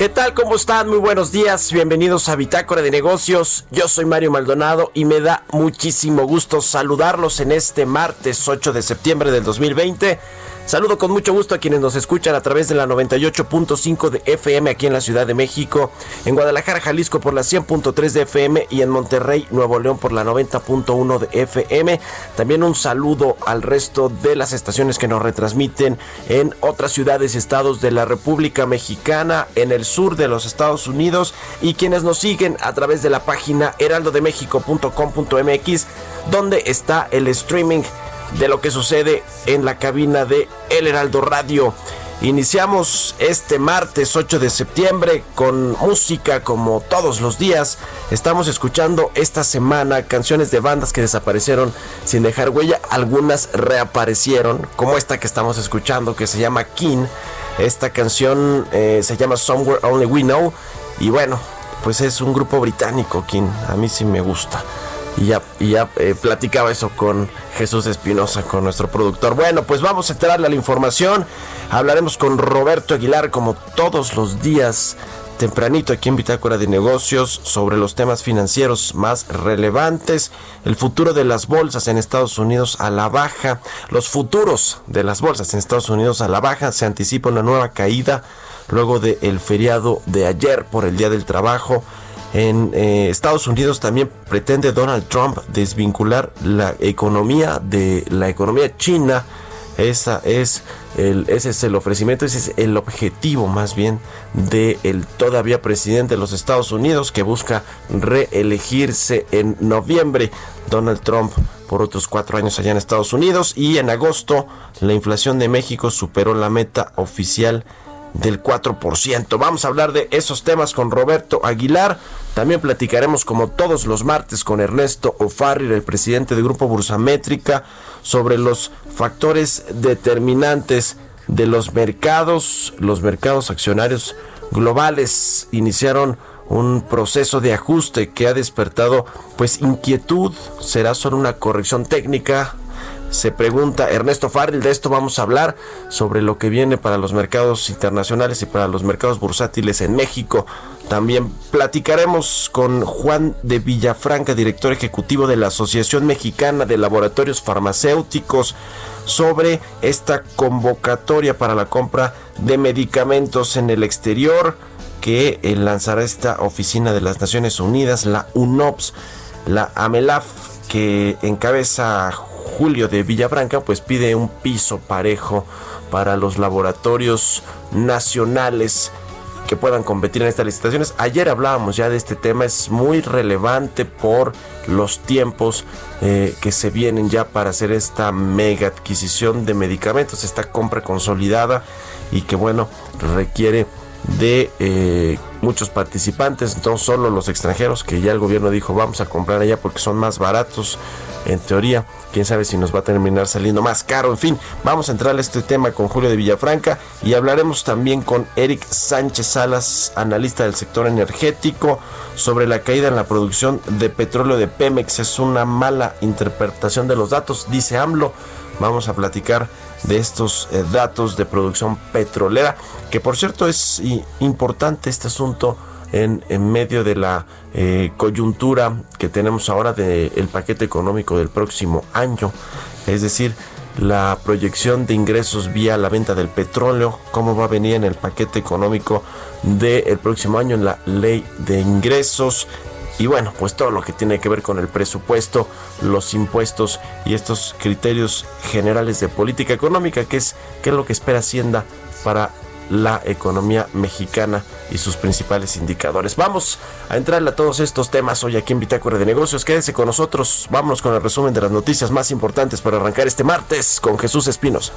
¿Qué tal? ¿Cómo están? Muy buenos días. Bienvenidos a Bitácora de Negocios. Yo soy Mario Maldonado y me da muchísimo gusto saludarlos en este martes 8 de septiembre del 2020. Saludo con mucho gusto a quienes nos escuchan a través de la 98.5 de FM aquí en la Ciudad de México, en Guadalajara, Jalisco por la 100.3 de FM y en Monterrey, Nuevo León por la 90.1 de FM. También un saludo al resto de las estaciones que nos retransmiten en otras ciudades y estados de la República Mexicana, en el sur de los Estados Unidos y quienes nos siguen a través de la página heraldodemexico.com.mx donde está el streaming de lo que sucede en la cabina de El Heraldo Radio. Iniciamos este martes 8 de septiembre con música como todos los días. Estamos escuchando esta semana canciones de bandas que desaparecieron sin dejar huella. Algunas reaparecieron, como esta que estamos escuchando que se llama King. Esta canción eh, se llama Somewhere Only We Know. Y bueno, pues es un grupo británico, King. A mí sí me gusta. Y ya, eh, platicaba eso con Jesús Espinosa, con nuestro productor. Bueno, pues vamos a entrarle a la información. Hablaremos con Roberto Aguilar como todos los días tempranito aquí en Bitácora de Negocios sobre los temas financieros más relevantes, el futuro de las bolsas en Estados Unidos a la baja, los futuros de las bolsas en Estados Unidos a la baja, se anticipa una nueva caída luego del feriado de ayer por el Día del Trabajo. En eh, Estados Unidos también pretende Donald Trump desvincular la economía de la economía china. Esa es ese es el ofrecimiento, ese es el objetivo más bien del todavía presidente de los Estados Unidos que busca reelegirse en noviembre. Donald Trump por otros cuatro años allá en Estados Unidos y en agosto la inflación de México superó la meta oficial del 4%. Vamos a hablar de esos temas con Roberto Aguilar. También platicaremos como todos los martes con Ernesto O'Farrill, el presidente del Grupo Bursamétrica, sobre los factores determinantes de los mercados. Los mercados accionarios globales iniciaron un proceso de ajuste que ha despertado pues inquietud. ¿Será solo una corrección técnica? Se pregunta Ernesto Farrell. De esto vamos a hablar sobre lo que viene para los mercados internacionales y para los mercados bursátiles en México. También platicaremos con Juan de Villafranca, director ejecutivo de la Asociación Mexicana de Laboratorios Farmacéuticos, sobre esta convocatoria para la compra de medicamentos en el exterior que lanzará esta oficina de las Naciones Unidas, la UNOPS, la AMELAF, que encabeza Julio de Villafranca pues pide un piso parejo para los laboratorios nacionales que puedan competir en estas licitaciones. Ayer hablábamos ya de este tema, es muy relevante por los tiempos eh, que se vienen ya para hacer esta mega adquisición de medicamentos, esta compra consolidada y que bueno, requiere de eh, muchos participantes, no solo los extranjeros, que ya el gobierno dijo vamos a comprar allá porque son más baratos en teoría. Quién sabe si nos va a terminar saliendo más caro. En fin, vamos a entrar a este tema con Julio de Villafranca y hablaremos también con Eric Sánchez Salas, analista del sector energético, sobre la caída en la producción de petróleo de Pemex. Es una mala interpretación de los datos, dice AMLO. Vamos a platicar de estos eh, datos de producción petrolera, que por cierto es importante este asunto en, medio de la eh, coyuntura que tenemos ahora del paquete económico del próximo año, es decir, la proyección de ingresos vía la venta del petróleo, cómo va a venir en el paquete económico del próximo año en la ley de ingresos y bueno, pues todo lo que tiene que ver con el presupuesto, los impuestos y estos criterios generales de política económica, que es, qué es lo que espera Hacienda para la economía mexicana y sus principales indicadores. Vamos a entrarle a todos estos temas hoy aquí en Bitácora de Negocios. Quédese con nosotros. Vámonos con el resumen de las noticias más importantes para arrancar este martes con Jesús Espinos.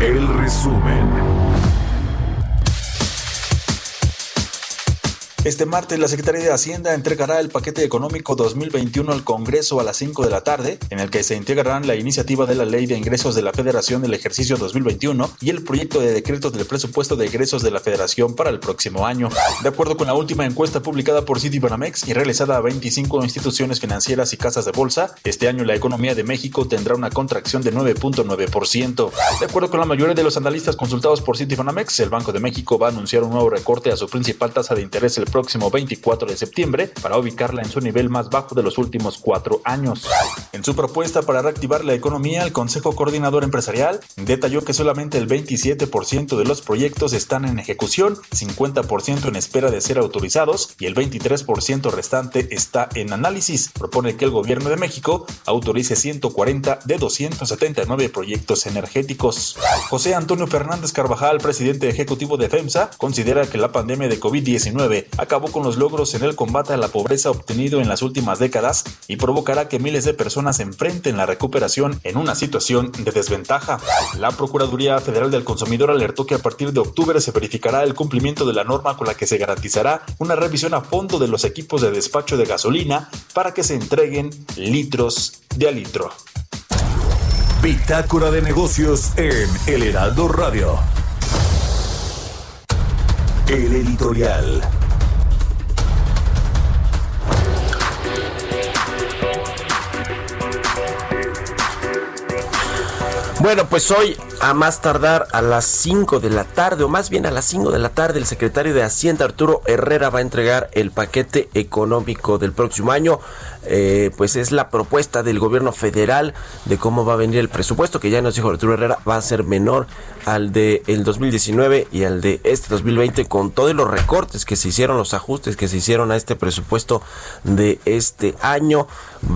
El resumen. Este martes, la Secretaría de Hacienda entregará el paquete económico 2021 al Congreso a las 5 de la tarde, en el que se integrarán la iniciativa de la Ley de Ingresos de la Federación del ejercicio 2021 y el proyecto de decreto del presupuesto de egresos de la Federación para el próximo año. De acuerdo con la última encuesta publicada por Citibanamex y realizada a 25 instituciones financieras y casas de bolsa, este año la economía de México tendrá una contracción de 9.9%. De acuerdo con la mayoría de los analistas consultados por Citibanamex, el Banco de México va a anunciar un nuevo recorte a su principal tasa de interés el próximo 24 de septiembre para ubicarla en su nivel más bajo de los últimos cuatro años. En su propuesta para reactivar la economía, el Consejo Coordinador Empresarial detalló que solamente el 27% de los proyectos están en ejecución, 50% en espera de ser autorizados y el 23% restante está en análisis. Propone que el gobierno de México autorice 140 de 279 proyectos energéticos. José Antonio Fernández Carvajal, presidente ejecutivo de FEMSA, considera que la pandemia de COVID-19 acabó con los logros en el combate a la pobreza obtenido en las últimas décadas y provocará que miles de personas enfrenten la recuperación en una situación de desventaja. La Procuraduría Federal del Consumidor alertó que a partir de octubre se verificará el cumplimiento de la norma con la que se garantizará una revisión a fondo de los equipos de despacho de gasolina para que se entreguen litros de a litro. Bitácora de negocios en El Heraldo Radio. El editorial. Bueno, pues hoy a más tardar a las 5 de la tarde, o más bien a las 5 de la tarde, el secretario de Hacienda Arturo Herrera va a entregar el paquete económico del próximo año. Eh, pues es la propuesta del gobierno federal de cómo va a venir el presupuesto, que ya nos dijo Arturo Herrera, va a ser menor al de el 2019 y al de este 2020 con todos los recortes que se hicieron, los ajustes que se hicieron a este presupuesto de este año.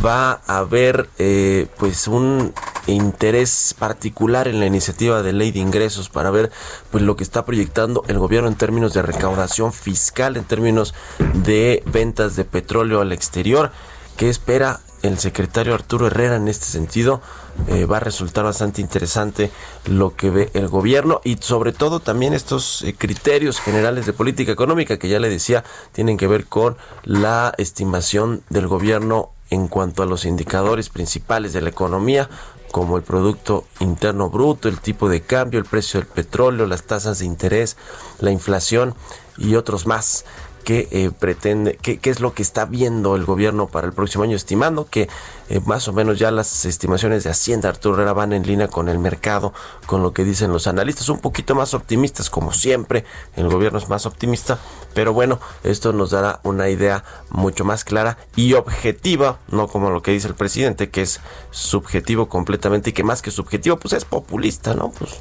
Va a haber eh, pues un interés particular en la iniciativa de ley de ingresos para ver pues lo que está proyectando el gobierno en términos de recaudación fiscal, en términos de ventas de petróleo al exterior. ¿Qué espera el secretario Arturo Herrera en este sentido? Eh, va a resultar bastante interesante lo que ve el gobierno y sobre todo también estos eh, criterios generales de política económica que ya le decía tienen que ver con la estimación del gobierno en cuanto a los indicadores principales de la economía como el Producto Interno Bruto, el tipo de cambio, el precio del petróleo, las tasas de interés, la inflación y otros más qué eh, pretende, qué, es lo que está viendo el gobierno para el próximo año, estimando que eh, más o menos ya las estimaciones de Hacienda Arturo Herrera van en línea con el mercado, con lo que dicen los analistas, un poquito más optimistas, como siempre, el gobierno es más optimista, pero bueno, esto nos dará una idea mucho más clara y objetiva, no como lo que dice el presidente, que es subjetivo completamente y que más que subjetivo, pues es populista, ¿no? Pues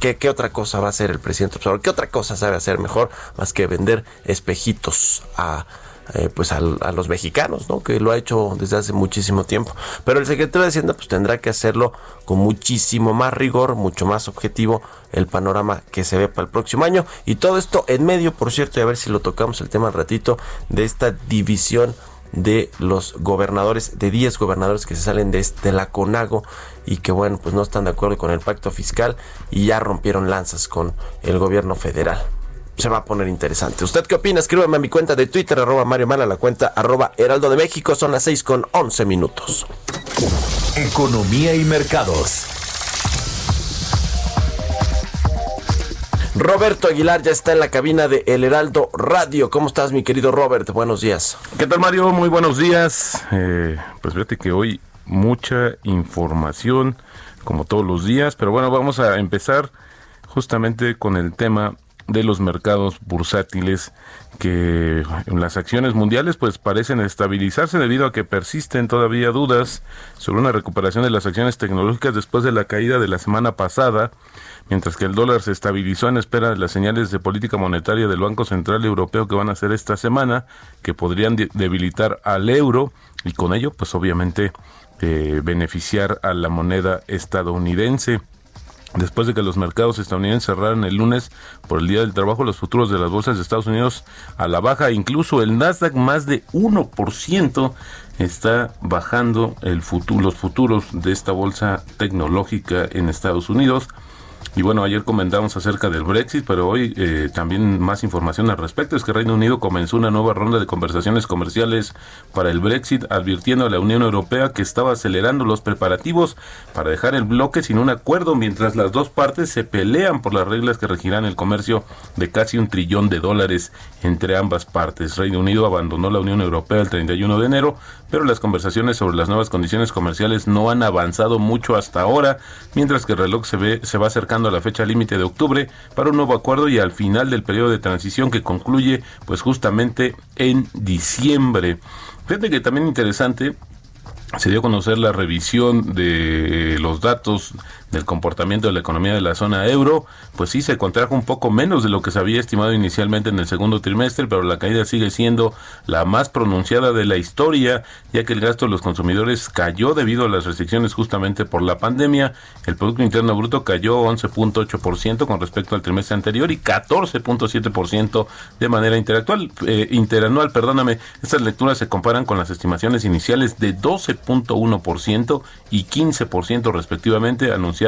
¿Qué, otra cosa va a hacer el presidente ¿Qué otra cosa sabe hacer mejor más que vender espejitos a, eh, pues a, los mexicanos, ¿no? Que lo ha hecho desde hace muchísimo tiempo. Pero el secretario de Hacienda pues tendrá que hacerlo con muchísimo más rigor, mucho más objetivo el panorama que se ve para el próximo año y todo esto en medio, por cierto, y a ver si lo tocamos el tema al ratito de esta división de los gobernadores, de 10 gobernadores que se salen de, de la CONAGO y que bueno, pues no están de acuerdo con el pacto fiscal y ya rompieron lanzas con el gobierno federal se va a poner interesante. ¿Usted qué opina? Escríbame a mi cuenta de Twitter, arroba Mario Mala, la cuenta arroba Heraldo de México. Son las 6 con 11 minutos. Economía y mercados. Roberto Aguilar ya está en la cabina de El Heraldo Radio. ¿Cómo estás, mi querido Robert? Buenos días. ¿Qué tal, Mario? Muy buenos días. Eh, pues fíjate que hoy mucha información, como todos los días, pero bueno, vamos a empezar justamente con el tema de los mercados bursátiles que las acciones mundiales pues parecen estabilizarse debido a que persisten todavía dudas sobre una recuperación de las acciones tecnológicas después de la caída de la semana pasada, mientras que el dólar se estabilizó en espera de las señales de política monetaria del Banco Central Europeo que van a hacer esta semana, que podrían debilitar al euro y con ello pues obviamente eh, beneficiar a la moneda estadounidense. Después de que los mercados estadounidenses cerraran el lunes por el Día del Trabajo, los futuros de las bolsas de Estados Unidos a la baja, incluso el Nasdaq más de 1% está bajando el futuro, los futuros de esta bolsa tecnológica en Estados Unidos. Y bueno, ayer comentamos acerca del Brexit, pero hoy eh, también más información al respecto. Es que Reino Unido comenzó una nueva ronda de conversaciones comerciales para el Brexit, advirtiendo a la Unión Europea que estaba acelerando los preparativos para dejar el bloque sin un acuerdo, mientras las dos partes se pelean por las reglas que regirán el comercio de casi un trillón de dólares entre ambas partes. Reino Unido abandonó la Unión Europea el 31 de enero, pero las conversaciones sobre las nuevas condiciones comerciales no han avanzado mucho hasta ahora, mientras que el reloj se, ve, se va acercando a la fecha límite de octubre para un nuevo acuerdo y al final del periodo de transición que concluye pues justamente en diciembre. Fíjate que también interesante se dio a conocer la revisión de los datos del comportamiento de la economía de la zona euro, pues sí se contrajo un poco menos de lo que se había estimado inicialmente en el segundo trimestre, pero la caída sigue siendo la más pronunciada de la historia, ya que el gasto de los consumidores cayó debido a las restricciones justamente por la pandemia. El Producto Interno Bruto cayó 11.8% con respecto al trimestre anterior y 14.7% de manera eh, interanual. Perdóname, estas lecturas se comparan con las estimaciones iniciales de 12.1% y 15% respectivamente anunciadas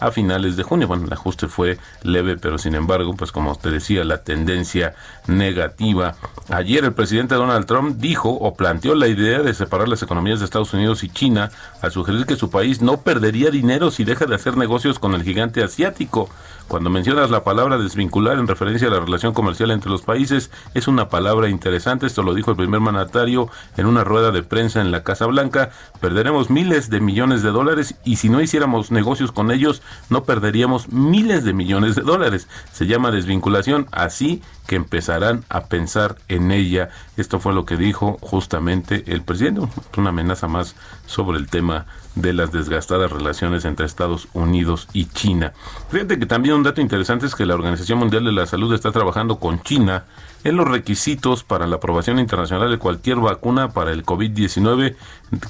a finales de junio. Bueno, el ajuste fue leve, pero sin embargo, pues como te decía, la tendencia negativa. Ayer el presidente Donald Trump dijo o planteó la idea de separar las economías de Estados Unidos y China al sugerir que su país no perdería dinero si deja de hacer negocios con el gigante asiático. Cuando mencionas la palabra desvincular en referencia a la relación comercial entre los países, es una palabra interesante. Esto lo dijo el primer mandatario en una rueda de prensa en la Casa Blanca. Perderemos miles de millones de dólares y si no hiciéramos negocios con ellos, no perderíamos miles de millones de dólares. Se llama desvinculación, así que empezarán a pensar en ella. Esto fue lo que dijo justamente el presidente. Una amenaza más sobre el tema de las desgastadas relaciones entre Estados Unidos y China. Fíjate que también un dato interesante es que la Organización Mundial de la Salud está trabajando con China en los requisitos para la aprobación internacional de cualquier vacuna para el COVID-19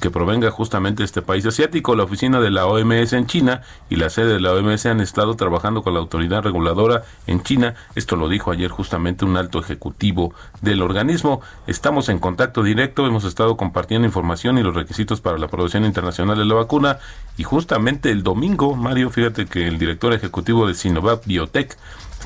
que provenga justamente de este país asiático. La oficina de la OMS en China y la sede de la OMS han estado trabajando con la autoridad reguladora en China. Esto lo dijo ayer justamente un alto ejecutivo del organismo. Estamos en contacto directo, hemos estado compartiendo información y los requisitos para la aprobación internacional de la vacuna. Y justamente el domingo, Mario, fíjate que el director ejecutivo de Sinovac Biotech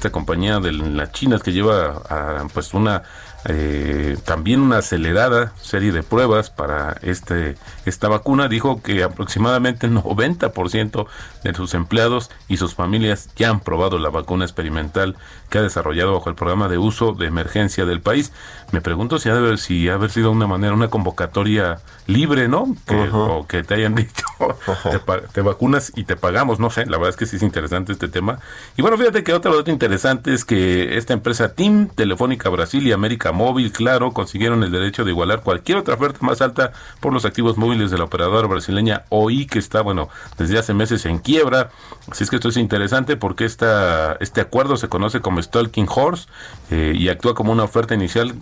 esta compañía de las chinas que lleva a, pues una eh, también una acelerada serie de pruebas para este esta vacuna dijo que aproximadamente el 90% de sus empleados y sus familias ya han probado la vacuna experimental que ha desarrollado bajo el programa de uso de emergencia del país. Me pregunto si ha de haber, si ha haber sido una manera, una convocatoria libre, ¿no? O que te hayan dicho, te, vacunas y te pagamos, no sé, la verdad es que sí es interesante este tema. Y bueno, fíjate que otro dato interesante es que esta empresa TIM, Telefónica Brasil y América Móvil, claro, consiguieron el derecho de igualar cualquier otra oferta más alta por los activos móviles de la operadora brasileña OI, que está, bueno, desde hace meses en quiebra. Así es que esto es interesante porque esta, este acuerdo se conoce como Stalking Horse eh, y actúa como una oferta inicial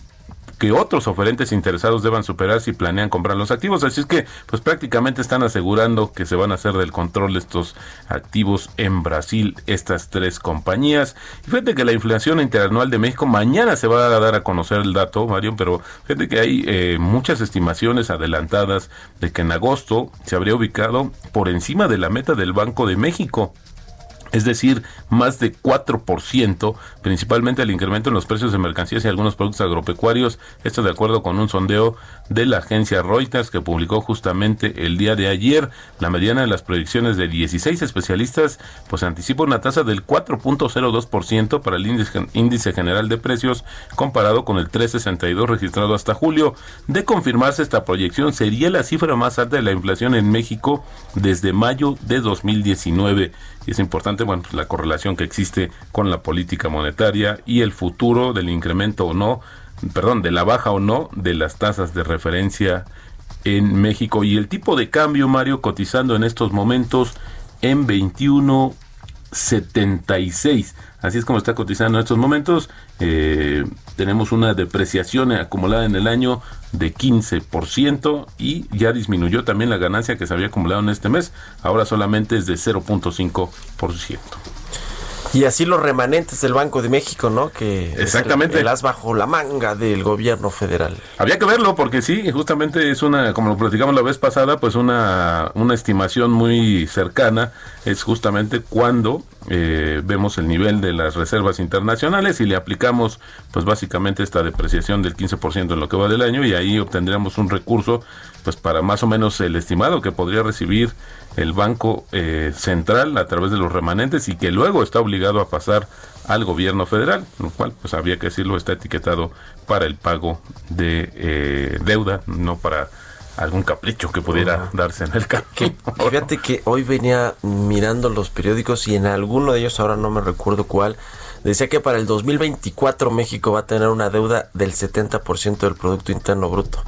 que otros oferentes interesados deban superar si planean comprar los activos. Así es que, pues prácticamente están asegurando que se van a hacer del control de estos activos en Brasil, estas tres compañías. Y fíjate que la inflación interanual de México, mañana se va a dar a conocer el dato, Mario, pero fíjate que hay eh, muchas estimaciones adelantadas de que en agosto se habría ubicado por encima de la meta del Banco de México es decir, más de 4%, principalmente el incremento en los precios de mercancías y algunos productos agropecuarios. Esto de acuerdo con un sondeo de la agencia Reuters que publicó justamente el día de ayer. La mediana de las proyecciones de 16 especialistas pues anticipa una tasa del 4.02% para el índice, general de precios comparado con el 3.62 registrado hasta julio. De confirmarse esta proyección sería la cifra más alta de la inflación en México desde mayo de 2019 y es importante bueno, pues, la correlación que existe con la política monetaria y el futuro del incremento o no, perdón, de la baja o no de las tasas de referencia en México. Y el tipo de cambio, Mario, cotizando en estos momentos en 21.76. Así es como está cotizando en estos momentos. Eh, tenemos una depreciación acumulada en el año de 15% y ya disminuyó también la ganancia que se había acumulado en este mes. Ahora solamente es de 0.5%. Y así los remanentes del Banco de México, ¿no? Que Exactamente. el, as bajo la manga del gobierno federal. Había que verlo porque sí, justamente es una, como lo platicamos la vez pasada, pues una, una estimación muy cercana es justamente cuando eh, vemos el nivel de las reservas internacionales y le aplicamos pues básicamente esta depreciación del 15% en lo que va del año y ahí obtendríamos un recurso pues para más o menos el estimado que podría recibir el Banco eh, Central a través de los remanentes y que luego está obligado a pasar al gobierno federal, lo cual, pues habría que decirlo, está etiquetado para el pago de eh, deuda, no para algún capricho que pudiera darse en el camino. Fíjate que hoy venía mirando los periódicos y en alguno de ellos, ahora no me recuerdo cuál, decía que para el 2024 México va a tener una deuda del 70% del Producto Interno Bruto.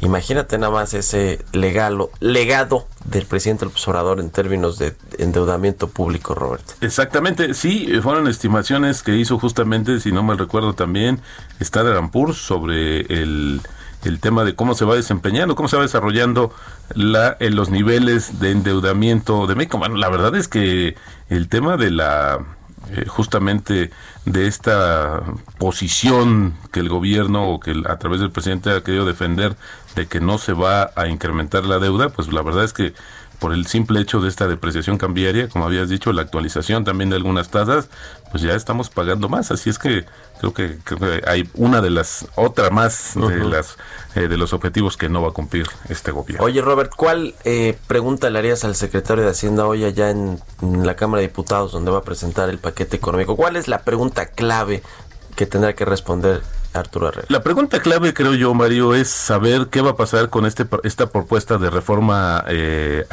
Imagínate nada más ese legalo, legado del presidente López Obrador en términos de endeudamiento público, Roberto. Exactamente, sí, fueron estimaciones que hizo justamente, si no mal recuerdo también, Standard Poor's sobre el, el tema de cómo se va desempeñando, cómo se va desarrollando la, en los niveles de endeudamiento de México. Bueno, la verdad es que el tema de la eh, justamente de esta posición que el gobierno o que a través del presidente ha querido defender de que no se va a incrementar la deuda, pues la verdad es que por el simple hecho de esta depreciación cambiaria, como habías dicho, la actualización también de algunas tasas, pues ya estamos pagando más. Así es que creo que, hay una de las, otra más de las eh, de los objetivos que no va a cumplir este gobierno. Oye, Robert, ¿cuál eh, pregunta le harías al secretario de Hacienda hoy allá en, en la Cámara de Diputados, donde va a presentar el paquete económico? ¿Cuál es la pregunta clave que tendrá que responder Arturo Herrera. La pregunta clave, creo yo, Mario, es saber qué va a pasar con este esta propuesta de reforma eh,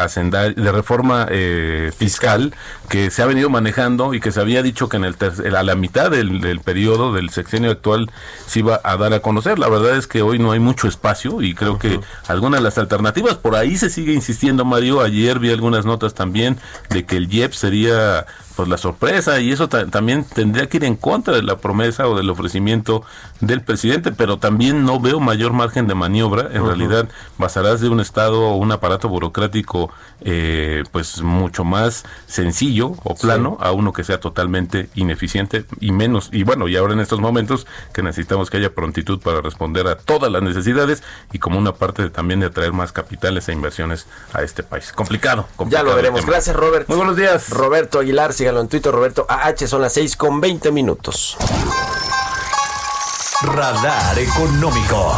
de reforma eh, fiscal que se ha venido manejando y que se había dicho que en el a la mitad del, periodo del sexenio actual se iba a dar a conocer. La verdad es que hoy no hay mucho espacio y creo que algunas de las alternativas por ahí se sigue insistiendo, Mario. Ayer vi algunas notas también de que el IEP sería pues la sorpresa y eso también tendría que ir en contra de la promesa o del ofrecimiento del presidente, pero también no veo mayor margen de maniobra. En realidad, basarás de un Estado o un aparato burocrático eh, pues mucho más sencillo o plano a uno que sea totalmente ineficiente y menos. Y bueno, y ahora en estos momentos que necesitamos que haya prontitud para responder a todas las necesidades y como una parte también de atraer más capitales e inversiones a este país. Complicado. ya lo veremos. Gracias, Robert. Muy buenos días. Roberto Aguilar, síganlo en Twitter, Roberto AH, son las 6 con 20 minutos. Radar Económico.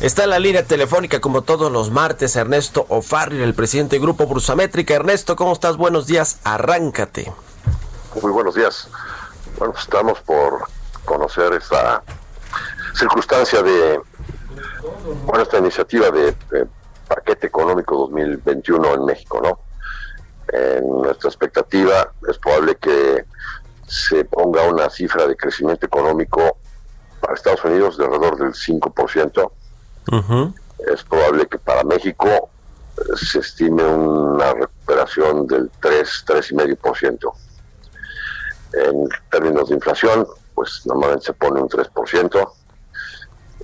Está en la línea telefónica como todos los martes Ernesto Ofarri, el presidente del Grupo Brusamétrica. Ernesto, ¿cómo estás? Buenos días, arráncate. Muy buenos días. Bueno, pues estamos por conocer esta circunstancia de, bueno, esta iniciativa de, paquete económico 2021 en México, ¿no? En nuestra expectativa es probable que se ponga una cifra de crecimiento económico para Estados Unidos de alrededor del 5%, es probable que para México eh, se estime una recuperación del 3, 3,5%. En términos de inflación, pues normalmente se pone un 3%.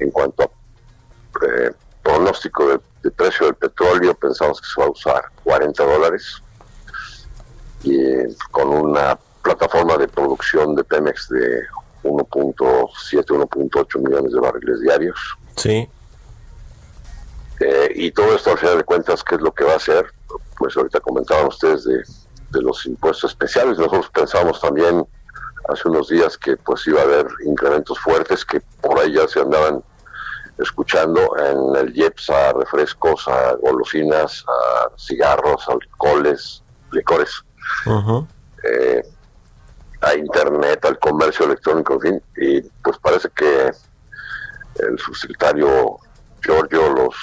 En cuanto a eh, pronóstico de, precio del petróleo, pensamos que se va a usar 40 dólares. Y con una plataforma de producción de Pemex de 1.7, 1.8 millones de barriles diarios. Sí. Eh, y todo esto al final de cuentas, ¿qué es lo que va a hacer? Pues ahorita comentaban ustedes de, de los impuestos especiales. Nosotros pensamos también hace unos días que pues iba a haber incrementos fuertes que por ahí ya se andaban escuchando en el IEPS a refrescos, a golosinas, a cigarros, alcoholes, licores, eh, a internet, al comercio electrónico, en fin, y pues parece que el subsecretario Giorgio los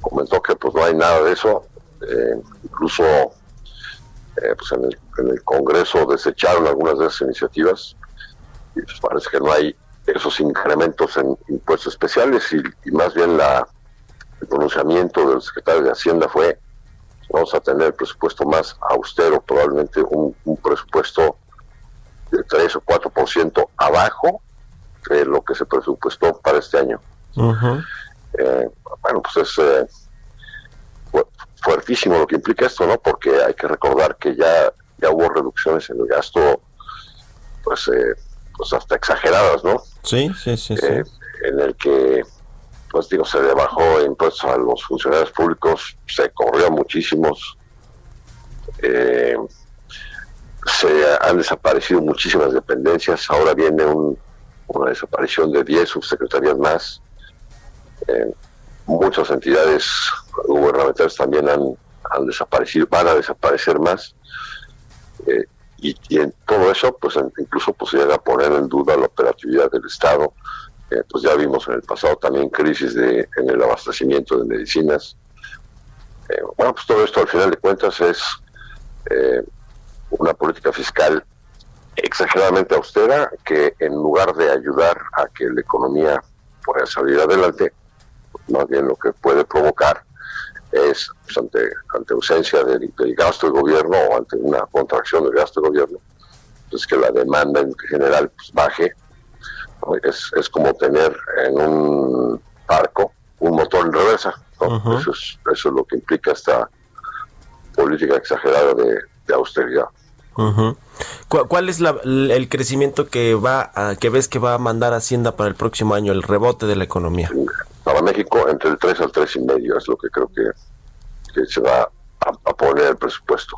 comentó que pues no hay nada de eso, eh, incluso eh, pues en el, en el Congreso desecharon algunas de esas iniciativas y pues parece que no hay esos incrementos en impuestos especiales y, más bien la, el pronunciamiento del secretario de Hacienda fue vamos a tener el presupuesto más austero, probablemente un, presupuesto de 3 o 4% abajo de lo que se presupuestó para este año. Eh, bueno, pues es eh, fuertísimo lo que implica esto, ¿no? Porque hay que recordar que ya, ya hubo reducciones en el gasto, pues eh, pues hasta exageradas, ¿no? Sí, sí, sí, eh, En el que, pues digo, se le bajó impuestos a los funcionarios públicos, se corrió muchísimos, eh, se han desaparecido muchísimas dependencias, ahora viene una desaparición de 10 subsecretarías más, eh, muchas entidades gubernamentales también han, han desaparecido, van a desaparecer más. Eh, y, en todo eso pues incluso pues llega a poner en duda la operatividad del Estado. Eh, pues ya vimos en el pasado también crisis de, en el abastecimiento de medicinas. Eh, bueno, pues todo esto al final de cuentas es eh, una política fiscal exageradamente austera que en lugar de ayudar a que la economía pueda salir adelante, más bien lo que puede provocar es pues, ante, ante ausencia del, gasto del gobierno o ante una contracción del gasto del gobierno, pues que la demanda en general pues, baje. Es, es como tener en un barco un motor en reversa. eso, es, eso es lo que implica esta política exagerada de, austeridad. ¿Cuál es el crecimiento que va a, que ves que va a mandar Hacienda para el próximo año, el rebote de la economía? Para México, entre el 3 al 3 y medio es lo que creo que, se va a, poner el presupuesto.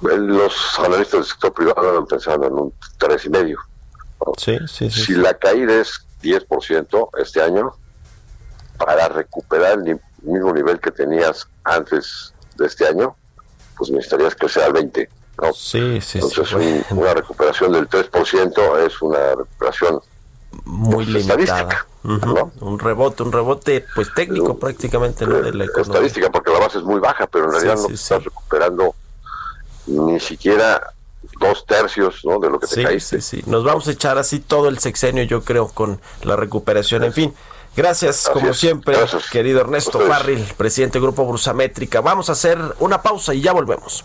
Los analistas del sector privado están pensando en un 3 y medio. si la caída es 10% este año, para recuperar el mismo nivel que tenías antes de este año, pues necesitarías que sea el 20. ¿No? Sí, sí, Entonces, una recuperación del 3% es una recuperación muy pues, limitada. Un rebote, un rebote pues técnico prácticamente ¿no? de la economía. Estadística, porque la base es muy baja, pero en realidad no estás recuperando ni siquiera dos tercios ¿no? de lo que te caíste. Sí, sí, Nos vamos a echar así todo el sexenio, yo creo, con la recuperación. En fin, gracias, como siempre, querido Ernesto Farril, presidente del Grupo Brusamétrica. Vamos a hacer una pausa y ya volvemos.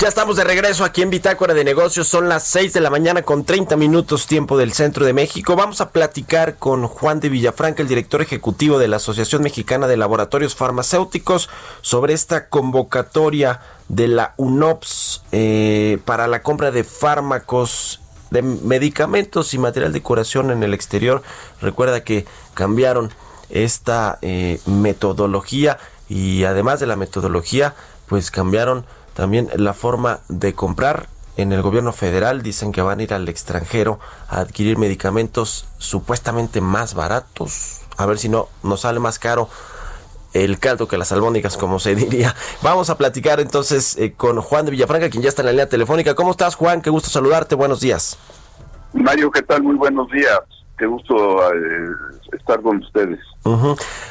Ya estamos de regreso aquí en Bitácora de Negocios. Son las 6 de la mañana con 30 minutos tiempo del centro de México. Vamos a platicar con Juan de Villafranca, el director ejecutivo de la Asociación Mexicana de Laboratorios Farmacéuticos, sobre esta convocatoria de la UNOPS eh, para la compra de fármacos de medicamentos y material de curación en el exterior. Recuerda que cambiaron esta eh, metodología y además de la metodología, pues cambiaron también la forma de comprar en el gobierno federal dicen que van a ir al extranjero a adquirir medicamentos supuestamente más baratos. A ver si no nos sale más caro el caldo que las albóndigas, como se diría. Vamos a platicar entonces eh, con Juan de Villafranca, quien ya está en la línea telefónica. ¿Cómo estás, Juan? Qué gusto saludarte. Buenos días. Mario, ¿qué tal? Muy buenos días. Qué gusto eh, estar con ustedes.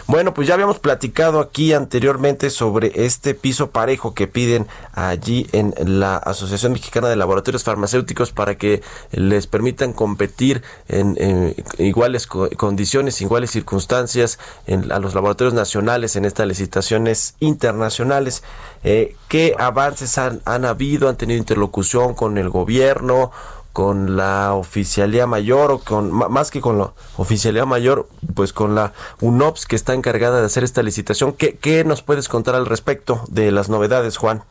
Bueno, pues ya habíamos platicado aquí anteriormente sobre este piso parejo que piden allí en la Asociación Mexicana de Laboratorios Farmacéuticos para que les permitan competir en, iguales condiciones, iguales circunstancias a los laboratorios nacionales en estas licitaciones internacionales. Eh, ¿Qué avances han habido? ¿Han tenido interlocución con el gobierno? Con la oficialía mayor o con más que con la oficialía mayor, pues con la UNOPS que está encargada de hacer esta licitación. ¿Qué, qué nos puedes contar al respecto de las novedades, Juan?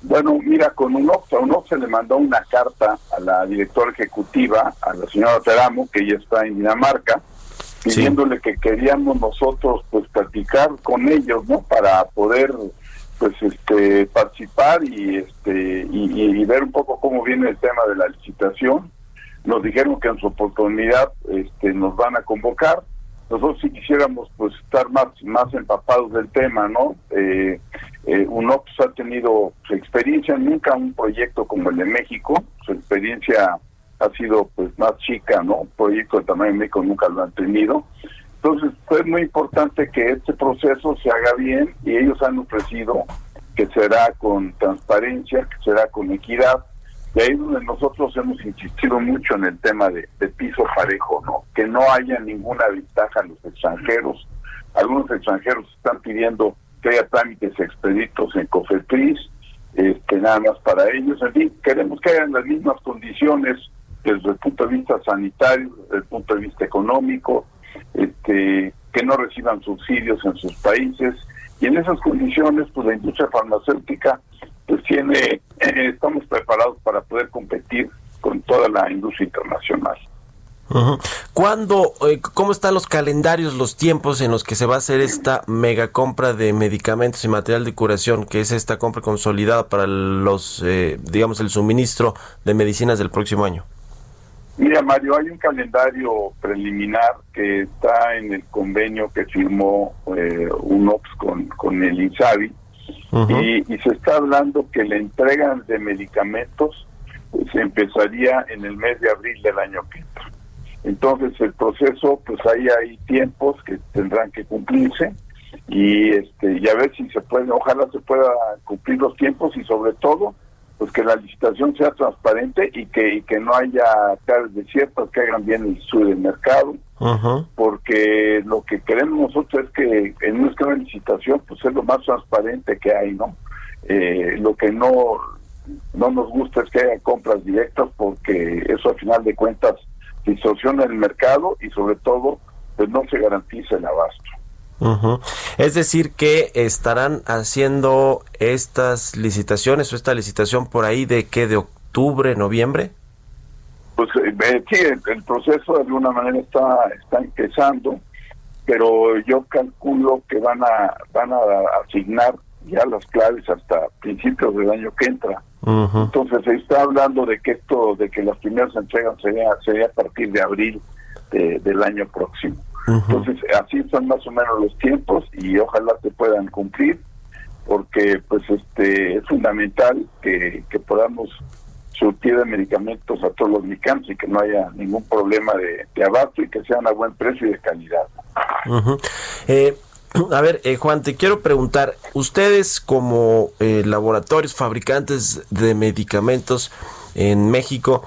Bueno, mira, con UNOPS, a UNOPS se le mandó una carta a la directora ejecutiva, a la señora Teramo, que ella está en Dinamarca, pidiéndole que queríamos nosotros pues platicar con ellos, ¿no? Para poder pues este participar y este y, ver un poco cómo viene el tema de la licitación. Nos dijeron que en su oportunidad este nos van a convocar. Nosotros si quisiéramos pues estar más más empapados del tema no eh, eh, UNOPS ha tenido su experiencia nunca un proyecto como el de México su experiencia ha sido pues más chica no un proyecto de tamaño México nunca lo han tenido entonces, fue muy importante que este proceso se haga bien y ellos han ofrecido que será con transparencia, que será con equidad. De ahí donde nosotros hemos insistido mucho en el tema de, piso parejo, ¿no? Que no haya ninguna ventaja a los extranjeros. Algunos extranjeros están pidiendo que haya trámites expeditos en COFEPRIS, este, nada más para ellos. En fin, queremos que hayan las mismas condiciones desde el punto de vista sanitario, desde el punto de vista económico, este, que no reciban subsidios en sus países y en esas condiciones pues la industria farmacéutica pues tiene eh, estamos preparados para poder competir con toda la industria internacional. ¿Cuándo, eh, cómo están los calendarios, los tiempos en los que se va a hacer esta mega compra de medicamentos y material de curación, que es esta compra consolidada para los, eh, digamos, el suministro de medicinas del próximo año? Mira, Mario, hay un calendario preliminar que está en el convenio que firmó eh, UNOPS con, con el INSABI y, se está hablando que la entrega de medicamentos se empezaría en el mes de abril del año que entra. Entonces el proceso, pues ahí hay tiempos que tendrán que cumplirse y este y a ver si se puede, ojalá se pueda cumplir los tiempos y sobre todo pues que la licitación sea transparente y que, y que no haya caras desiertas, que hagan bien el estudio del mercado, porque lo que queremos nosotros es que en nuestra licitación pues es lo más transparente que hay, ¿no? Eh, lo que no, no nos gusta es que haya compras directas porque eso al final de cuentas distorsiona el mercado y sobre todo pues no se garantiza el abasto. Es decir, que estarán haciendo estas licitaciones o esta licitación por ahí de qué, de octubre, noviembre. Pues eh, sí, el, proceso de alguna manera está, está empezando, pero yo calculo que van a, van a asignar ya las claves hasta principios del año que entra. Entonces se está hablando de que esto, de que las primeras entregas sería, sería a partir de abril del año próximo. Entonces, así son más o menos los tiempos y ojalá se puedan cumplir porque pues este es fundamental que, podamos surtir de medicamentos a todos los mexicanos y que no haya ningún problema de, de abasto y que sean a buen precio y de calidad. Eh, a ver, eh, Juan, te quiero preguntar, ustedes como eh, laboratorios fabricantes de medicamentos en México,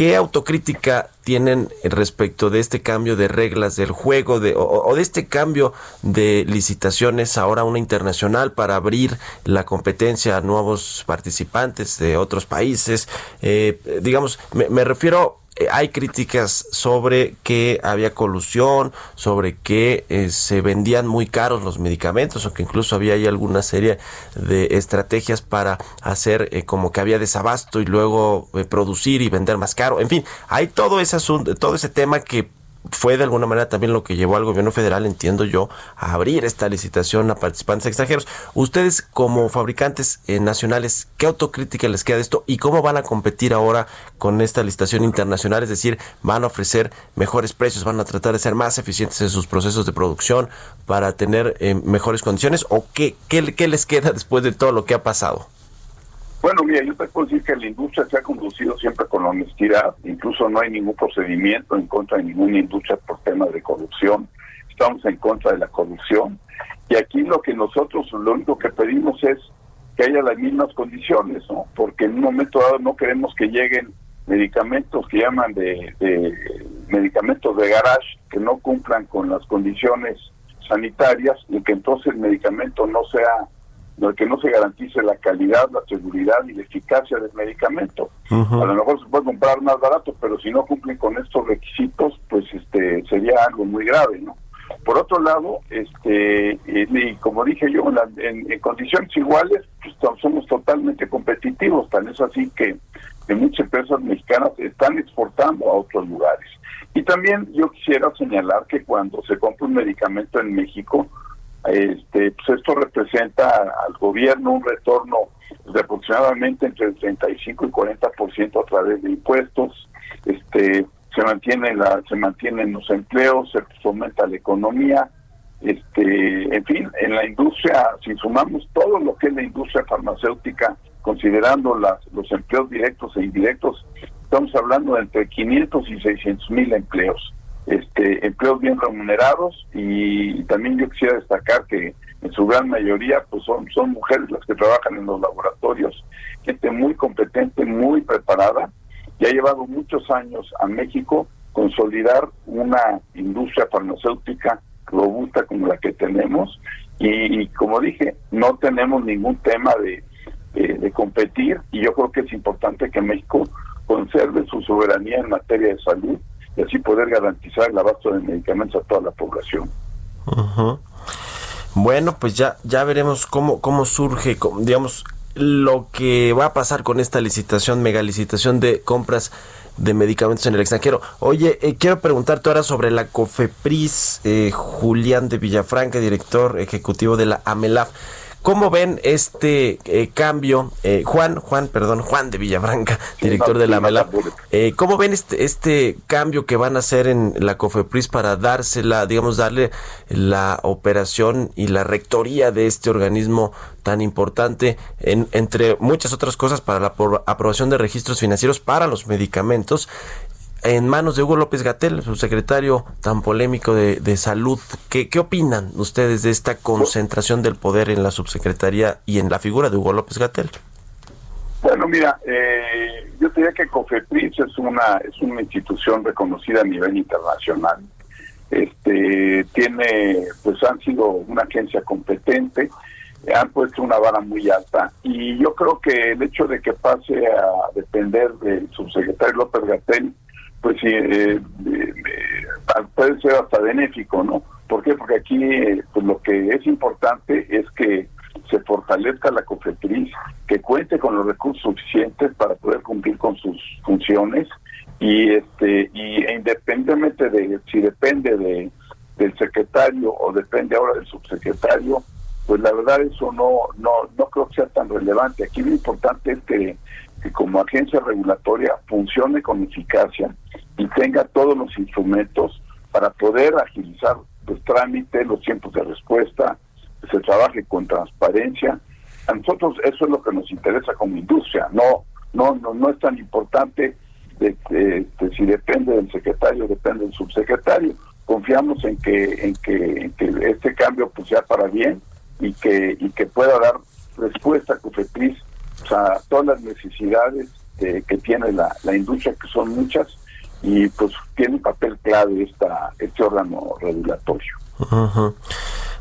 ¿Qué autocrítica tienen respecto de este cambio de reglas del juego de, o, de este cambio de licitaciones ahora una internacional para abrir la competencia a nuevos participantes de otros países? Eh, digamos, me, refiero hay críticas sobre que había colusión, sobre que eh, se vendían muy caros los medicamentos o que incluso había ahí alguna serie de estrategias para hacer eh, como que había desabasto y luego producir y vender más caro. En fin, hay todo ese asunto, todo ese tema que fue de alguna manera también lo que llevó al gobierno federal, entiendo yo, a abrir esta licitación a participantes extranjeros. Ustedes como fabricantes eh, nacionales, ¿qué autocrítica les queda de esto y cómo van a competir ahora con esta licitación internacional? Es decir, van a ofrecer mejores precios, van a tratar de ser más eficientes en sus procesos de producción para tener eh, mejores condiciones o qué, qué, qué les queda después de todo lo que ha pasado? Bueno, mira, yo te puedo decir que la industria se ha conducido siempre con honestidad, incluso no hay ningún procedimiento en contra de ninguna industria por temas de corrupción, estamos en contra de la corrupción. Y aquí lo que nosotros lo único que pedimos es que haya las mismas condiciones, ¿no? Porque en un momento dado no queremos que lleguen medicamentos que llaman de, de medicamentos de garage que no cumplan con las condiciones sanitarias y que entonces el medicamento no sea que no se garantice la calidad, la seguridad y la eficacia del medicamento. A lo mejor se puede comprar más barato, pero si no cumplen con estos requisitos, pues este sería algo muy grave, ¿no? Por otro lado, este y como dije yo, en, condiciones iguales, pues, somos totalmente competitivos, tan es así que, que muchas empresas mexicanas están exportando a otros lugares. Y también yo quisiera señalar que cuando se compra un medicamento en México, este, pues esto representa al gobierno un retorno de aproximadamente entre el 35 y 40% a través de impuestos. Este, se mantiene la, se mantienen los empleos, se fomenta la economía. Este, en fin, en la industria, si sumamos todo lo que es la industria farmacéutica, considerando las, los empleos directos e indirectos, estamos hablando de entre 500 y 600 mil empleos este, empleos bien remunerados y, también yo quisiera destacar que en su gran mayoría pues son, son mujeres las que trabajan en los laboratorios, gente muy competente, muy preparada y ha llevado muchos años a México consolidar una industria farmacéutica robusta como la que tenemos. Y, como dije, no tenemos ningún tema de, de competir y yo creo que es importante que México conserve su soberanía en materia de salud y así poder garantizar el abasto de medicamentos a toda la población. Bueno, pues ya ya veremos cómo cómo surge, digamos, lo que va a pasar con esta licitación, mega licitación de compras de medicamentos en el extranjero. Oye, eh, quiero preguntarte ahora sobre la COFEPRIS, eh, Julián de Villafranca, director ejecutivo de la AMELAF. ¿Cómo ven este eh, cambio? Eh, Juan, Juan, perdón, Juan de Villafranca, director de la MELA. Eh, ¿Cómo ven este, este cambio que van a hacer en la COFEPRIS para dársela, digamos, darle la operación y la rectoría de este organismo tan importante, en, entre muchas otras cosas, para la aprobación de registros financieros para los medicamentos en manos de Hugo López Gatel, su secretario tan polémico de, salud. ¿Qué, ¿Qué, opinan ustedes de esta concentración del poder en la subsecretaría y en la figura de Hugo López Gatel? Bueno, mira, eh, yo diría que COFEPRIS es una es una institución reconocida a nivel internacional. Este tiene, pues han sido una agencia competente, han puesto una vara muy alta y yo creo que el hecho de que pase a depender del subsecretario López Gatel pues sí, eh, eh, eh, puede ser hasta benéfico, ¿no? ¿Por qué? Porque aquí pues lo que es importante es que se fortalezca la COFEPRIS, que cuente con los recursos suficientes para poder cumplir con sus funciones y este y e independientemente de si depende de del secretario o depende ahora del subsecretario, pues la verdad eso no no no creo que sea tan relevante. Aquí lo importante es que que como agencia regulatoria funcione con eficacia y tenga todos los instrumentos para poder agilizar los trámites, los tiempos de respuesta, se trabaje con transparencia. A nosotros eso es lo que nos interesa como industria. No, no, no, no es tan importante de, si depende del secretario, depende del subsecretario. Confiamos en que, en que, en que este cambio pues sea para bien y que, y que pueda dar respuesta a COFEPRIS a todas las necesidades que tiene la, industria, que son muchas, y pues tiene un papel clave esta, este órgano regulatorio.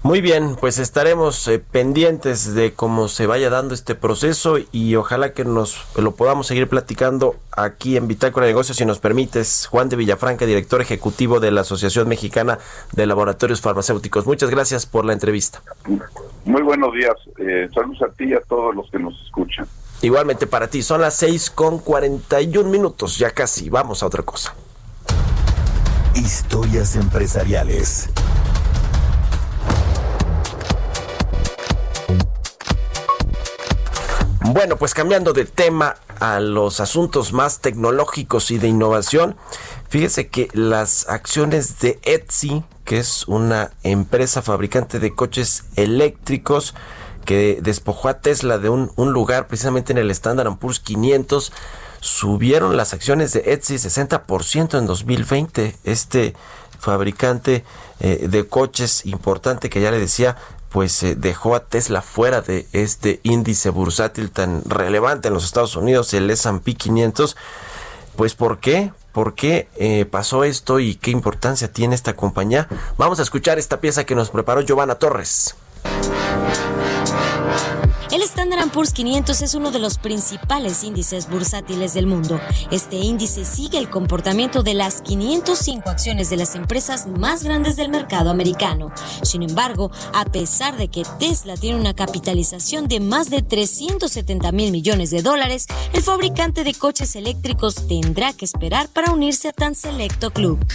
Muy bien, pues estaremos eh, pendientes de cómo se vaya dando este proceso y ojalá que nos lo podamos seguir platicando aquí en Bitácora de Negocios si nos permites. Juan de Villafranca, director ejecutivo de la Asociación Mexicana de Laboratorios Farmacéuticos. Muchas gracias por la entrevista. Muy buenos días. Eh, saludos a ti y a todos los que nos escuchan. Igualmente para ti, son las 6 con 41 minutos, ya casi, vamos a otra cosa. Historias empresariales. Bueno, pues cambiando de tema a los asuntos más tecnológicos y de innovación, fíjese que las acciones de Etsy, que es una empresa fabricante de coches eléctricos, que despojó a Tesla de un, lugar precisamente en el Standard Poor's 500, subieron las acciones de Etsy 60% en 2020. Este fabricante eh, de coches importante que ya le decía pues eh, dejó a Tesla fuera de este índice bursátil tan relevante en los Estados Unidos, el S&P 500. Pues ¿por qué? ¿Por qué eh, pasó esto y qué importancia tiene esta compañía? Vamos a escuchar esta pieza que nos preparó Giovanna Torres. Standard Poor's 500 es uno de los principales índices bursátiles del mundo. Este índice sigue el comportamiento de las 505 acciones de las empresas más grandes del mercado americano. Sin embargo, a pesar de que Tesla tiene una capitalización de más de 370 mil millones de dólares, el fabricante de coches eléctricos tendrá que esperar para unirse a tan selecto club.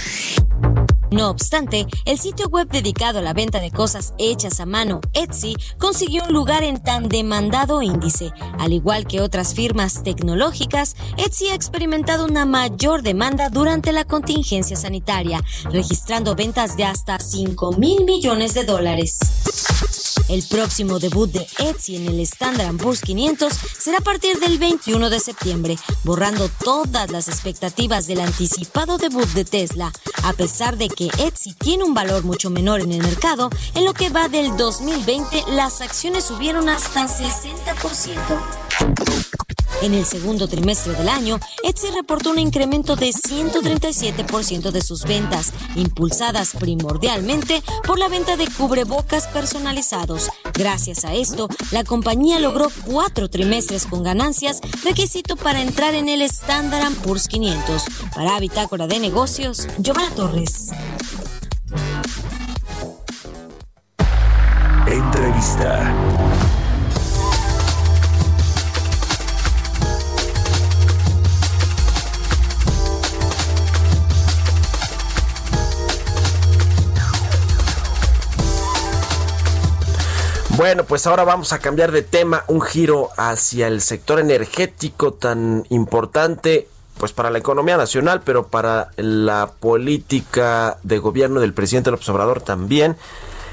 No obstante, el sitio web dedicado a la venta de cosas hechas a mano, Etsy, consiguió un lugar en tan demandado índice. Al igual que otras firmas tecnológicas, Etsy ha experimentado una mayor demanda durante la contingencia sanitaria, registrando ventas de hasta 5 mil millones de dólares. El próximo debut de Etsy en el Standard Poor's 500 será a partir del 21 de septiembre, borrando todas las expectativas del anticipado debut de Tesla, a pesar de que Etsy tiene un valor mucho menor en el mercado, en lo que va del 2020 las acciones subieron hasta 60%. En el segundo trimestre del año, Etsy reportó un incremento de 137% de sus ventas, impulsadas primordialmente por la venta de cubrebocas personalizados. Gracias a esto, la compañía logró cuatro trimestres con ganancias, requisito para entrar en el Standard Poor's 500. Para Bitácora de Negocios, Giovanna Torres. Entrevista. Bueno, pues ahora vamos a cambiar de tema, un giro hacia el sector energético tan importante pues para la economía nacional, pero para la política de gobierno del presidente López Obrador también.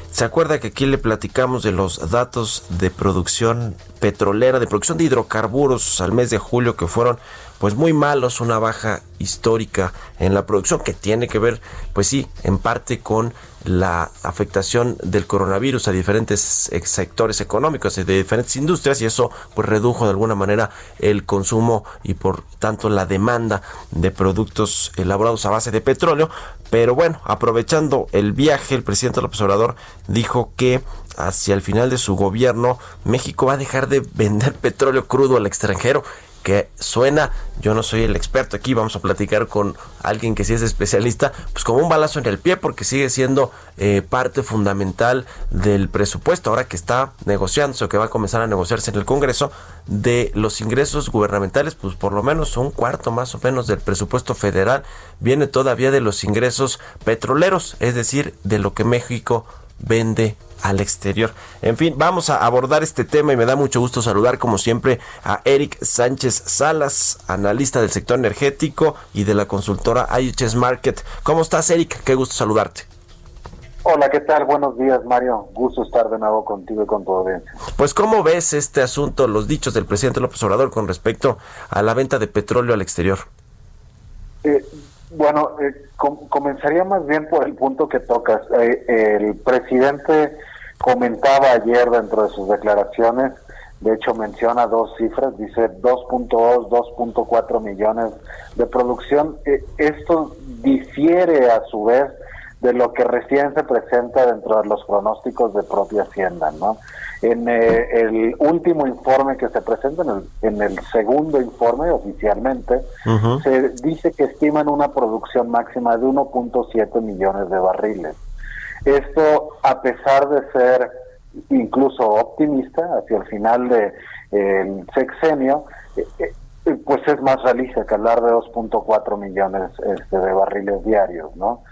¿Se acuerda que aquí le platicamos de los datos de producción petrolera, de producción de hidrocarburos al mes de julio que fueron pues muy malos, una baja histórica en la producción que tiene que ver, pues sí, en parte con la afectación del coronavirus a diferentes sectores económicos de diferentes industrias y eso pues redujo de alguna manera el consumo y por tanto la demanda de productos elaborados a base de petróleo. Pero bueno, aprovechando el viaje, el presidente López Obrador dijo que hacia el final de su gobierno México va a dejar de vender petróleo crudo al extranjero que suena, yo no soy el experto aquí, vamos a platicar con alguien que sí es especialista, pues como un balazo en el pie porque sigue siendo eh, parte fundamental del presupuesto, ahora que está negociándose o que va a comenzar a negociarse en el Congreso, de los ingresos gubernamentales, pues por lo menos un cuarto más o menos del presupuesto federal viene todavía de los ingresos petroleros, es decir, de lo que México vende al exterior. En fin, vamos a abordar este tema y me da mucho gusto saludar como siempre a Eric Sánchez Salas, analista del sector energético y de la consultora IHS Market. ¿Cómo estás, Eric? Qué gusto saludarte. Hola, ¿qué tal? Buenos días, Mario. Gusto estar de nuevo contigo y con tu audiencia. Pues, ¿cómo ves este asunto, los dichos del presidente López Obrador con respecto a la venta de petróleo al exterior? Eh, bueno, eh, comenzaría más bien por el punto que tocas. Eh, el presidente comentaba ayer dentro de sus declaraciones, de hecho menciona dos cifras, dice 2.2, 2.4 millones de producción. Eh, esto difiere a su vez de lo que recién se presenta dentro de los pronósticos de propia Hacienda, ¿no? En eh, el último informe que se presenta, en el, en el segundo informe oficialmente, se dice que estiman una producción máxima de 1.7 millones de barriles. Esto, a pesar de ser incluso optimista hacia el final del de, sexenio, eh, eh, pues es más realista que hablar de 2.4 millones este, de barriles diarios, ¿no?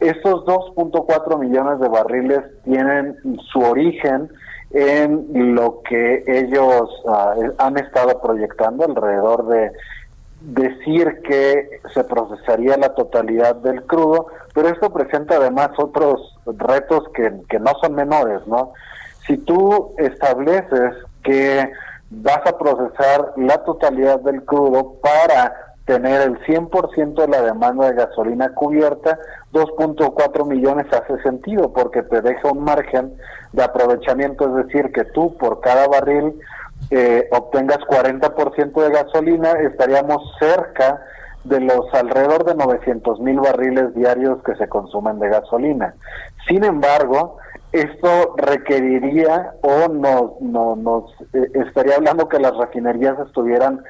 Estos 2.4 millones de barriles tienen su origen en lo que ellos ah, han estado proyectando alrededor de decir que se procesaría la totalidad del crudo, pero esto presenta además otros retos que, que no son menores, ¿no? Si tú estableces que vas a procesar la totalidad del crudo para tener el 100% de la demanda de gasolina cubierta, 2.4 millones hace sentido porque te deja un margen de aprovechamiento, es decir, que tú por cada barril eh, obtengas 40% de gasolina, estaríamos cerca de los alrededor de 900 mil barriles diarios que se consumen de gasolina. Sin embargo, esto requeriría o nos, no, nos eh, estaría hablando que las refinerías estuvieran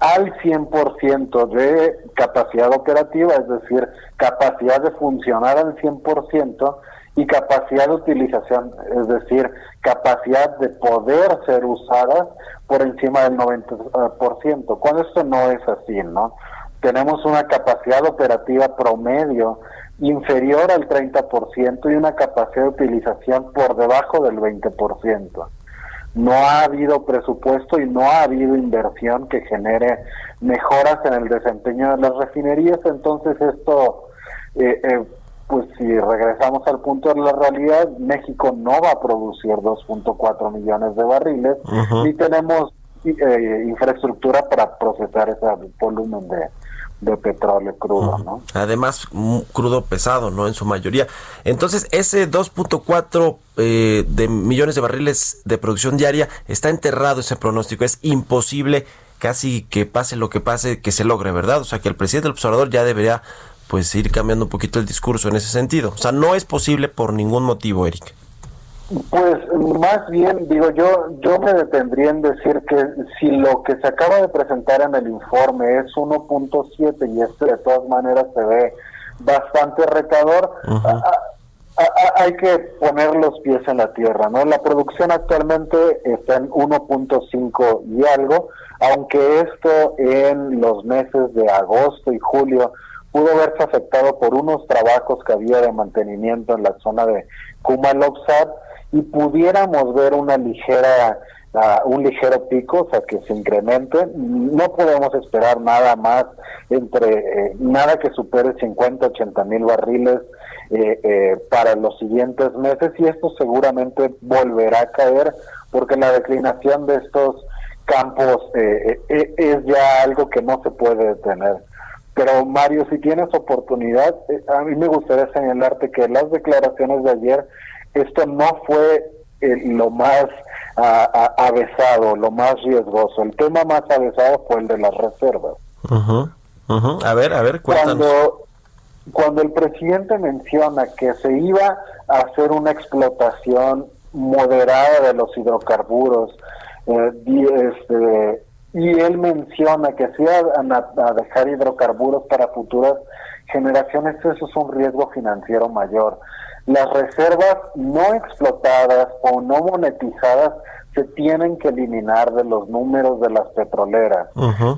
al 100% de capacidad operativa, es decir, capacidad de funcionar al 100% y capacidad de utilización, es decir, capacidad de poder ser usadas por encima del 90%. Cuando esto no es así, ¿no? Tenemos una capacidad operativa promedio inferior al 30% y una capacidad de utilización por debajo del 20% no ha habido presupuesto y no ha habido inversión que genere mejoras en el desempeño de las refinerías, entonces esto, eh, eh, pues si regresamos al punto de la realidad, México no va a producir 2.4 millones de barriles y tenemos eh, infraestructura para procesar ese volumen de, de petróleo crudo, ¿no? Además, crudo pesado, ¿no? En su mayoría. Entonces, ese 2.4 eh, de millones de barriles de producción diaria está enterrado ese pronóstico. Es imposible casi que pase lo que pase, que se logre, ¿verdad? O sea, que el presidente del observador ya debería pues ir cambiando un poquito el discurso en ese sentido. O sea, no es posible por ningún motivo, Eric. Pues más bien, digo, yo yo me detendría en decir que si lo que se acaba de presentar en el informe es 1.7 y esto de todas maneras se ve bastante retador, hay que poner los pies en la tierra, ¿no? La producción actualmente está en 1.5 y algo, aunque esto en los meses de agosto y julio pudo verse afectado por unos trabajos que había de mantenimiento en la zona de Kumalopsat, y pudiéramos ver una ligera uh, un ligero pico, o sea, que se incremente. No podemos esperar nada más entre eh, nada que supere 50, 80 mil barriles eh, eh, para los siguientes meses y esto seguramente volverá a caer porque la declinación de estos campos es ya algo que no se puede detener. Pero Mario, si tienes oportunidad, a mí me gustaría señalarte que las declaraciones de ayer esto no fue eh, lo más avesado, lo más riesgoso. El tema más avesado fue el de las reservas. A ver, a ver, cuéntanos. Cuando, cuando el presidente menciona que se iba a hacer una explotación moderada de los hidrocarburos, eh, este, y él menciona que se iban a dejar hidrocarburos para futuras generaciones, eso es un riesgo financiero mayor las reservas no explotadas o no monetizadas se tienen que eliminar de los números de las petroleras.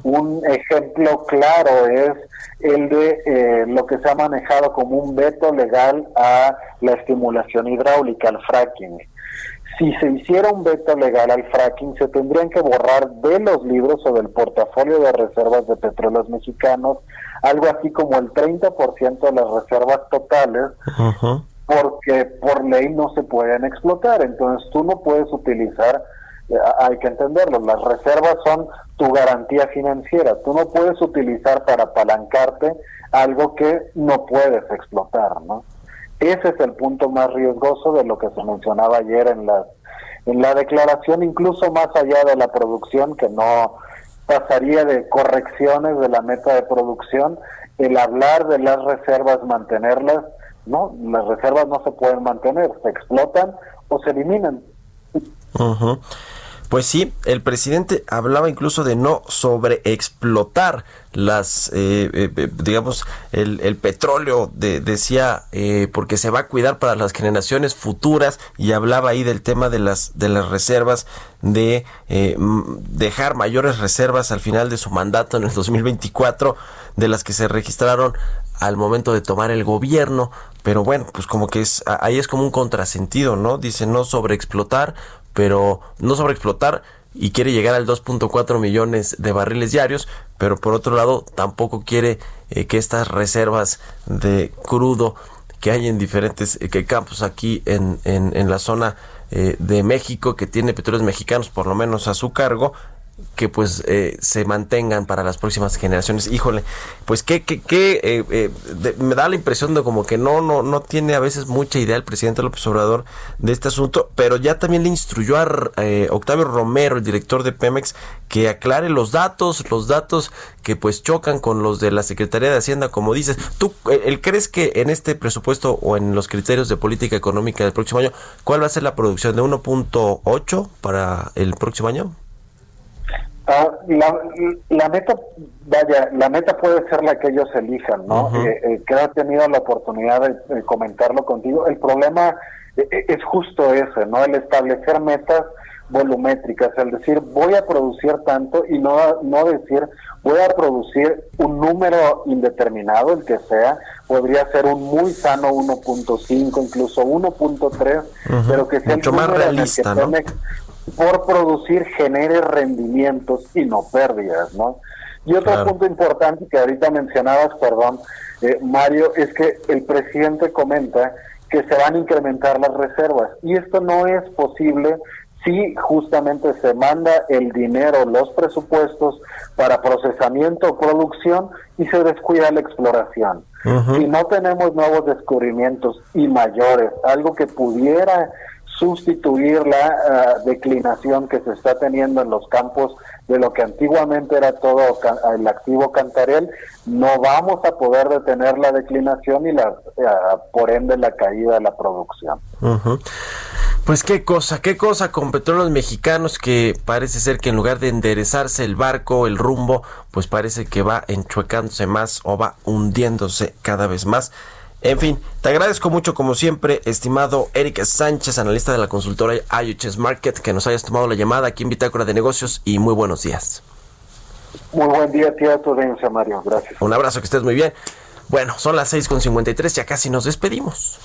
Un ejemplo claro es el de eh, lo que se ha manejado como un veto legal a la estimulación hidráulica, al fracking. Si se hiciera un veto legal al fracking, se tendrían que borrar de los libros o del portafolio de reservas de petróleos mexicanos algo así como el 30% de las reservas totales, porque por ley no se pueden explotar. Entonces tú no puedes utilizar, eh, hay que entenderlo, las reservas son tu garantía financiera. Tú no puedes utilizar para apalancarte algo que no puedes explotar, ¿no? Ese es el punto más riesgoso de lo que se mencionaba ayer en la, en la declaración, incluso más allá de la producción, que no pasaría de correcciones de la meta de producción, el hablar de las reservas, mantenerlas, no, las reservas no se pueden mantener, se explotan o se eliminan. Pues sí, el presidente hablaba incluso de no sobreexplotar las, eh, eh, eh, digamos, el, petróleo, decía, porque se va a cuidar para las generaciones futuras y hablaba ahí del tema de las, de las reservas, de dejar mayores reservas al final de su mandato en el 2024 de las que se registraron al momento de tomar el gobierno, pero bueno, pues como que es ahí es como un contrasentido, ¿no? Dice no sobreexplotar, pero no sobreexplotar y quiere llegar al 2.4 millones de barriles diarios, pero por otro lado tampoco quiere eh, que estas reservas de crudo que hay en diferentes eh, campos aquí en, en, en la zona eh, de México que tiene petróleos mexicanos por lo menos a su cargo que pues eh, se mantengan para las próximas generaciones. Híjole, pues que, que, que eh, eh, me da la impresión de como que no, no, no tiene a veces mucha idea el presidente López Obrador de este asunto, pero ya también le instruyó a Octavio Romero, el director de Pemex, que aclare los datos, los datos que pues chocan con los de la Secretaría de Hacienda, como dices. ¿Tú él crees que en este presupuesto o en los criterios de política económica del próximo año, cuál va a ser la producción de 1.8 para el próximo año? Ah, la, meta, vaya, la meta puede ser la que ellos elijan, ¿no? Eh, eh, que he tenido la oportunidad de, comentarlo contigo. El problema eh, es justo ese, ¿no? El establecer metas volumétricas, el decir voy a producir tanto y no, no decir voy a producir un número indeterminado, el que sea, podría ser un muy sano 1.5, incluso 1.3, pero que sea Mucho más realista, ¿no? Por producir genere rendimientos y no pérdidas, ¿no? Y otro punto importante que ahorita mencionabas, perdón, eh, Mario, es que el presidente comenta que se van a incrementar las reservas y esto no es posible si justamente se manda el dinero, los presupuestos para procesamiento o producción y se descuida la exploración. Si no tenemos nuevos descubrimientos y mayores, algo que pudiera sustituir la ah, declinación que se está teniendo en los campos de lo que antiguamente era todo el activo cantarel, no vamos a poder detener la declinación y la ah, por ende la caída de la producción. Pues qué cosa, qué cosa con petróleos mexicanos que parece ser que en lugar de enderezarse el barco, el rumbo, pues parece que va enchuecándose más o va hundiéndose cada vez más. En fin, te agradezco mucho como siempre, estimado Eric Sánchez, analista de la consultora IHS Market, que nos hayas tomado la llamada aquí en Bitácora de Negocios y muy buenos días. Muy buen día, tía, tu Mario. Gracias. Un abrazo, que estés muy bien. Bueno, son las 6.53, ya casi nos despedimos.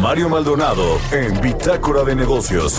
Mario Maldonado en Bitácora de Negocios.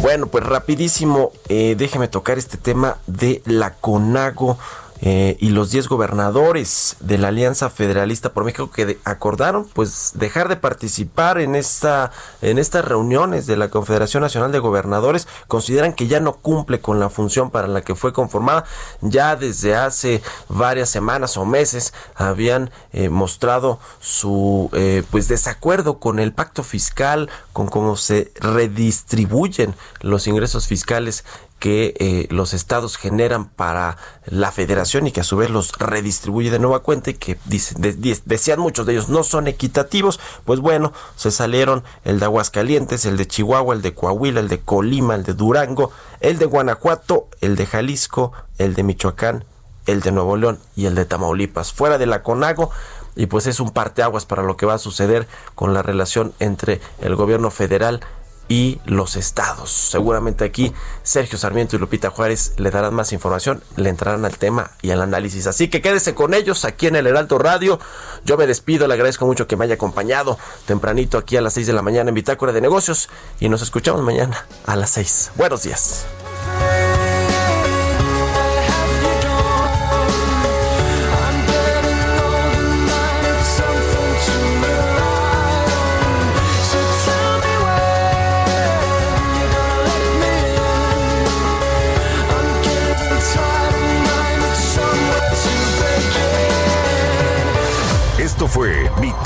Bueno, pues rapidísimo, eh, déjeme tocar este tema de la CONAGO eh, y los 10 gobernadores de la Alianza Federalista por México que acordaron pues dejar de participar en esta en estas reuniones de la Confederación Nacional de Gobernadores consideran que ya no cumple con la función para la que fue conformada. Ya desde hace varias semanas o meses habían eh, mostrado su eh, pues desacuerdo con el pacto fiscal con cómo se redistribuyen los ingresos fiscales que eh, los estados generan para la federación y que a su vez los redistribuye de nueva cuenta y que dicen, decían muchos de ellos no son equitativos, pues bueno, se salieron el de Aguascalientes, el de Chihuahua, el de Coahuila, el de Colima, el de Durango, el de Guanajuato, el de Jalisco, el de Michoacán, el de Nuevo León y el de Tamaulipas. Fuera de la CONAGO, y pues es un parteaguas para lo que va a suceder con la relación entre el gobierno federal y los estados. Seguramente aquí Sergio Sarmiento y Lupita Juárez le darán más información, le entrarán al tema y al análisis. Así que quédese con ellos aquí en el Heraldo Radio. Yo me despido, le agradezco mucho que me haya acompañado tempranito aquí a las 6 de la mañana en Bitácora de Negocios y nos escuchamos mañana a las 6. Buenos días.